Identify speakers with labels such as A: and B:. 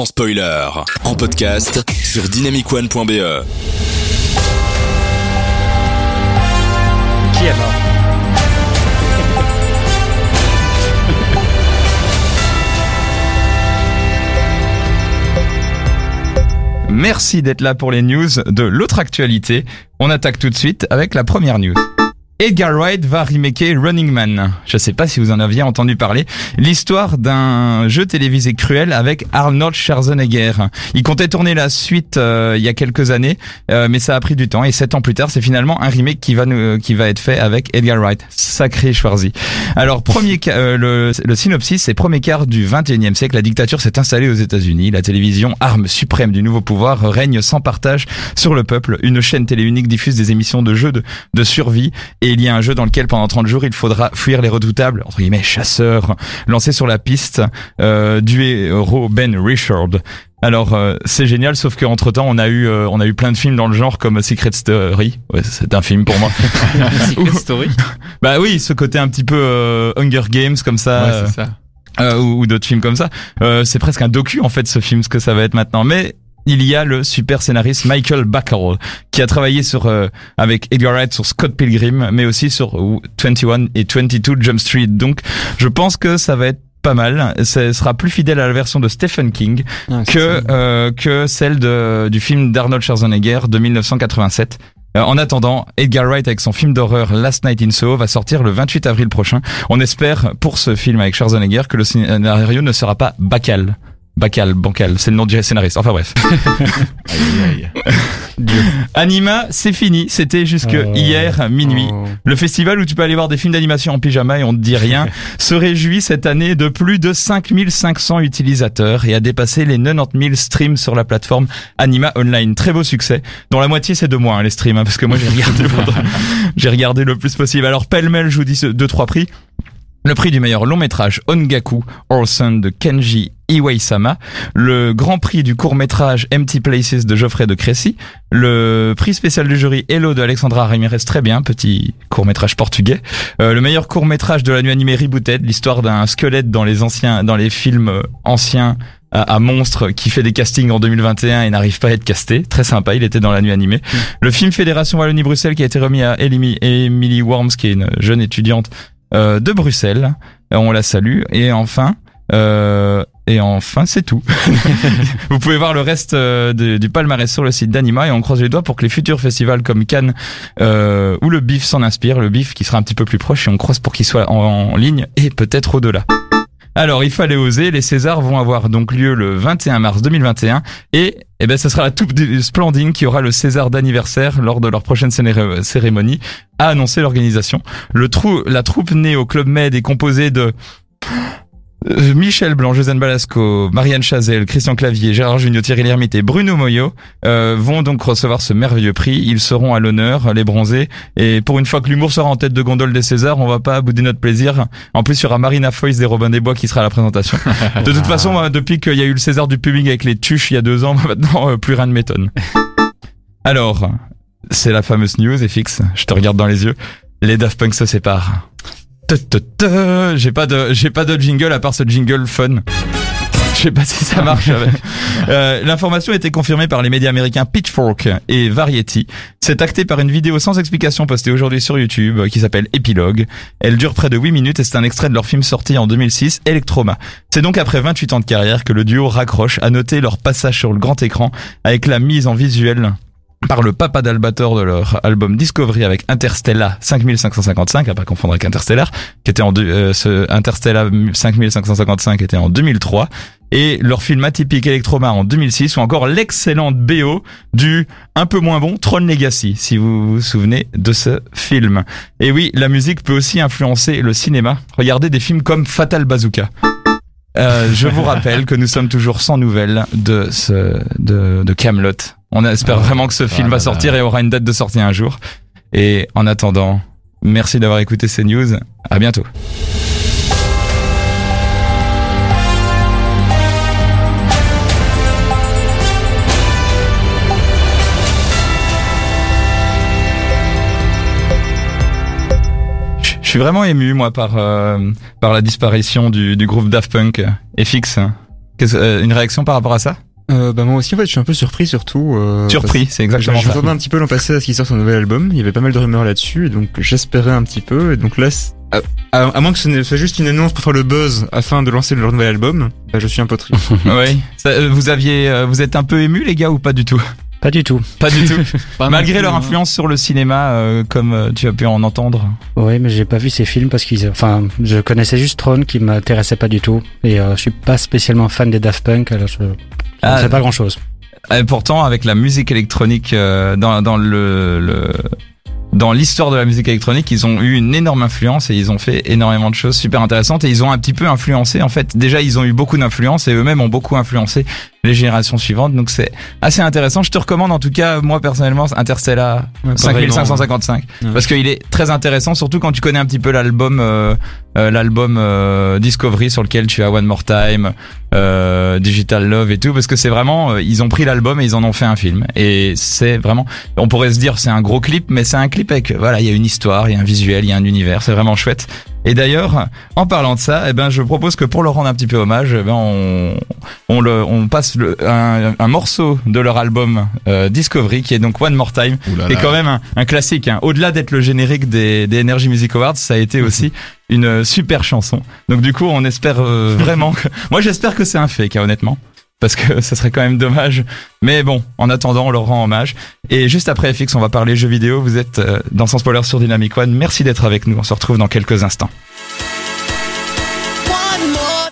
A: sans spoiler, en podcast sur dynamicone.be.
B: Qui est mort? Merci d'être là pour les news de l'autre actualité. On attaque tout de suite avec la première news. Edgar Wright va remaker Running Man. Je sais pas si vous en aviez entendu parler. L'histoire d'un jeu télévisé cruel avec Arnold Schwarzenegger. Il comptait tourner la suite euh, il y a quelques années, euh, mais ça a pris du temps. Et sept ans plus tard, c'est finalement un remake qui va nous, qui va être fait avec Edgar Wright. Sacré Schwarzy. Alors premier euh, le, le, synopsis, c'est premier quart du 21e siècle. La dictature s'est installée aux États-Unis. La télévision, arme suprême du nouveau pouvoir, règne sans partage sur le peuple. Une chaîne télé unique diffuse des émissions de jeux de, de survie et il y a un jeu dans lequel pendant 30 jours il faudra fuir les redoutables entre guillemets chasseurs lancés sur la piste euh, du héros Ben Richard. Alors euh, c'est génial, sauf qu'entre temps on a eu euh, on a eu plein de films dans le genre comme Secret Story. Ouais, c'est un film pour moi.
C: Secret Story.
B: bah oui, ce côté un petit peu euh, Hunger Games comme ça.
C: Ouais, ça.
B: Euh, ou, ou d'autres films comme ça. c'est presque un docu en fait ce film, ce que ça va être maintenant. Mais il y a le super scénariste Michael Bacall qui a travaillé sur euh, avec Edgar Wright sur Scott Pilgrim mais aussi sur 21 et 22 Jump Street. Donc je pense que ça va être pas mal. Ce sera plus fidèle à la version de Stephen King
C: Ah,
B: que euh, que celle de, du film d'Arnold Schwarzenegger de 1987. Euh, en attendant, Edgar Wright avec son film d'horreur Last Night in Soho va sortir le 28 avril prochain. On espère pour ce film avec Schwarzenegger que le scénario ne sera pas bacal. Bacal, bancal, c'est le nom du scénariste. Enfin bref. Anima, c'est fini. C'était jusque
C: Oh.
B: hier minuit.
C: Oh.
B: Le festival où tu peux aller voir des films d'animation en pyjama et on te dit rien se réjouit cette année de plus de 5500 utilisateurs et a dépassé les 90 000 streams sur la plateforme Anima Online. Très beau succès. Dont la moitié c'est de moi hein, les streams hein, parce que moi j'ai regardé j'ai regardé le plus possible. Alors pêle-mêle, je vous dis deux trois prix. Le prix du meilleur long métrage Ongaku Orson de Kenji Iwai-sama, le grand prix du court métrage Empty Places de Geoffrey de Crécy, le prix spécial du jury Hello de Alexandra Ramirez, très bien, petit court métrage portugais, Euh, le meilleur court métrage de la nuit animée Rebooted, l'histoire d'un squelette dans les anciens, dans les films euh, anciens à, à monstre qui fait des castings en 2021 et n'arrive pas à être casté. Très sympa, il était dans la nuit animée. Le film Fédération Wallonie-Bruxelles qui a été remis à Emily, Emily Worms, qui est une jeune étudiante de Bruxelles. Euh, On la salue. Et enfin, euh, et enfin, c'est tout. Vous pouvez voir le reste euh, du palmarès sur le site d'Anima et on croise les doigts pour que les futurs festivals comme Cannes euh, ou le BIF s'en inspirent. Le BIF qui sera un petit peu plus proche et on croise pour qu'il soit en ligne et peut-être au-delà. Alors, il fallait oser. Les Césars vont avoir donc lieu le 21 mars 2021 et eh ben, ce sera la troupe du qui aura le César d'anniversaire lors de leur prochaine cérémonie, a annoncé l'organisation. Le trou, la troupe née au Club Med est composée de Michel Blanc, Josène Balasco, Marianne Chazelle, Christian Clavier, Gérard Junior, Thierry Lhermitte et Bruno Moyo euh, vont donc recevoir ce merveilleux prix. Ils seront à l'honneur, les bronzés. Et pour une fois que l'humour sera en tête de gondole des Césars, on va pas bouder notre plaisir. En plus, il y aura Marina Foïs des Robin des Bois qui sera à la présentation. De toute façon, depuis qu'il y a eu le César du public avec les tuches il y a deux ans, maintenant, euh, plus rien ne m'étonne. Alors, c'est la fameuse news, FX. Je te regarde dans les yeux. Les Daft Punk se séparent. J'ai pas de, j'ai pas de jingle à part ce jingle fun. Je sais pas si ça marche avec. Euh, L'information a été confirmée par les médias américains Pitchfork et Variety. C'est acté par une vidéo sans explication postée aujourd'hui sur YouTube qui s'appelle Epilogue. Elle dure près de 8 minutes et c'est un extrait de leur film sorti en 2006, Electroma. C'est donc après 28 ans de carrière que le duo raccroche à noter leur passage sur le grand écran avec la mise en visuel par le papa d'Albator de leur album Discovery avec Interstellar 5555, à pas confondre avec Interstellar, qui était en euh, ce Interstellar 5555 était en 2003, et leur film atypique Electroma en 2006, ou encore l'excellente BO du un peu moins bon Tron Legacy, si vous vous souvenez de ce film. Et oui, la musique peut aussi influencer le cinéma. Regardez des films comme Fatal Bazooka. Euh, je vous rappelle que nous sommes toujours sans nouvelles de ce de, de Camelot. On espère
C: Ah,
B: vraiment que ce film
C: là
B: va sortir et aura une date de sortie un jour. Et en attendant, merci d'avoir écouté ces news. À bientôt. Je suis vraiment ému moi par euh, par la disparition du, du groupe Daft Punk FX. Qu'est-ce- euh, une réaction par rapport à ça?
C: Euh, bah moi aussi en fait je suis un peu surpris surtout. Euh,
B: Surpris, c'est exactement
C: Je
B: ça.
C: m'attendais un petit peu l'an passé à ce qu'il sorte son nouvel album. Il y avait pas mal de rumeurs là-dessus, et donc j'espérais un petit peu. Et donc là, à, à- à moins que ce ne soit juste une annonce pour faire le buzz afin de lancer leur nouvel album, bah, je suis un peu triste.
B: Oui. Ça, euh, vous aviez, euh, vous êtes un peu ému les gars ou pas du tout?
D: Pas du tout.
B: Pas du tout. Malgré leur
E: hein.
B: influence sur le cinéma, euh, comme euh, tu as pu en entendre.
D: Oui, mais j'ai pas vu ces films parce qu'ils, enfin, je connaissais juste Throne qui m'intéressait pas du tout et euh, je suis pas spécialement fan des Daft Punk, alors je, je
B: Ah,
D: ne sais pas grand chose.
B: Et pourtant, avec la musique électronique euh, dans, dans le, le dans l'histoire de la musique électronique, ils ont eu une énorme influence et ils ont fait énormément de choses super intéressantes et ils ont un petit peu influencé. En fait, déjà, ils ont eu beaucoup d'influence et eux-mêmes ont beaucoup influencé les générations suivantes. Donc c'est assez intéressant. Je te recommande en tout cas, moi personnellement, Interstellar
C: Ouais,
B: 5555
C: Ouais.
B: parce qu'il est très intéressant, surtout quand tu connais un petit peu l'album, euh, euh, l'album euh, Discovery sur lequel tu as One More Time, euh, Digital Love et tout, parce que c'est vraiment, ils ont pris l'album et ils en ont fait un film. Et c'est vraiment, on pourrait se dire c'est un gros clip, mais c'est un clip avec, voilà, il y a une histoire, il y a un visuel, il y a un univers, c'est vraiment chouette. Et d'ailleurs, en parlant de ça, eh ben, je propose que pour leur rendre un petit peu hommage, eh ben, on, on, le, on passe le, un, un morceau de leur album euh, Discovery, qui est donc One More Time, qui est quand même un, un classique. Hein. Au-delà d'être le générique des, des Energy Music Awards, ça a été aussi une super chanson. Donc du coup, on espère euh, vraiment que... Moi, j'espère que c'est un fake, hein, honnêtement. Parce que ça serait quand même dommage. Mais bon, en attendant, on leur rend hommage. Et juste après FX, on va parler jeux vidéo. Vous êtes euh, dans Sans Spoiler sur Dynamic One. Merci d'être avec nous. On se retrouve dans quelques instants.